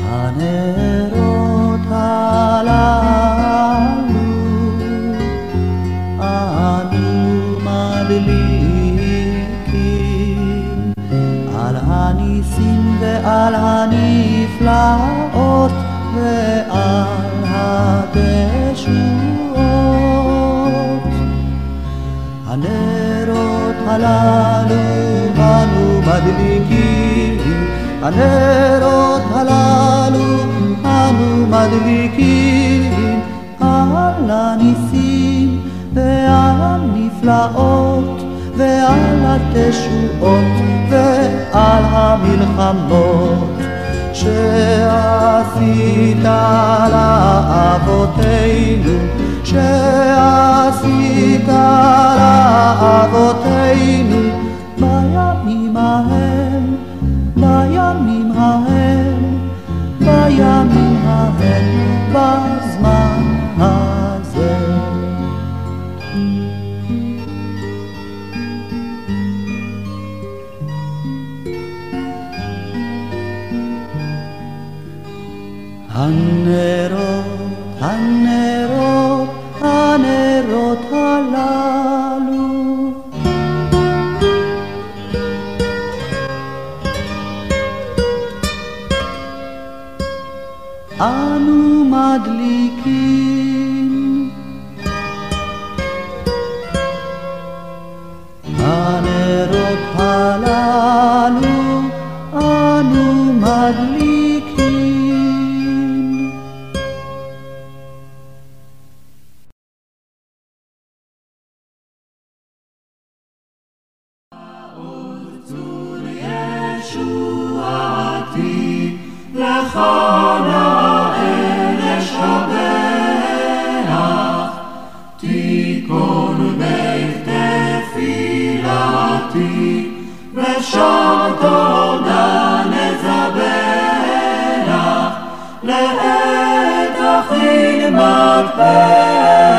הנרות הללו אנו מדליקים על הניסים ועל הנפלאות ועל התשועות הללו אנו מדליקים הנרות הללו אנו מדליקים על הניסים ועל הנפלאות ועל התשועות ועל המלחמות שעשית לאבותינו שעשית לאבותינו בימים ההם בימים ההם בימים ההם בזמן הזה. הנרות, הנרות, אנו מדליקים הנרות הללו אנו מדליקים شادی به شام دادن زبرخ لعه داخل مقبل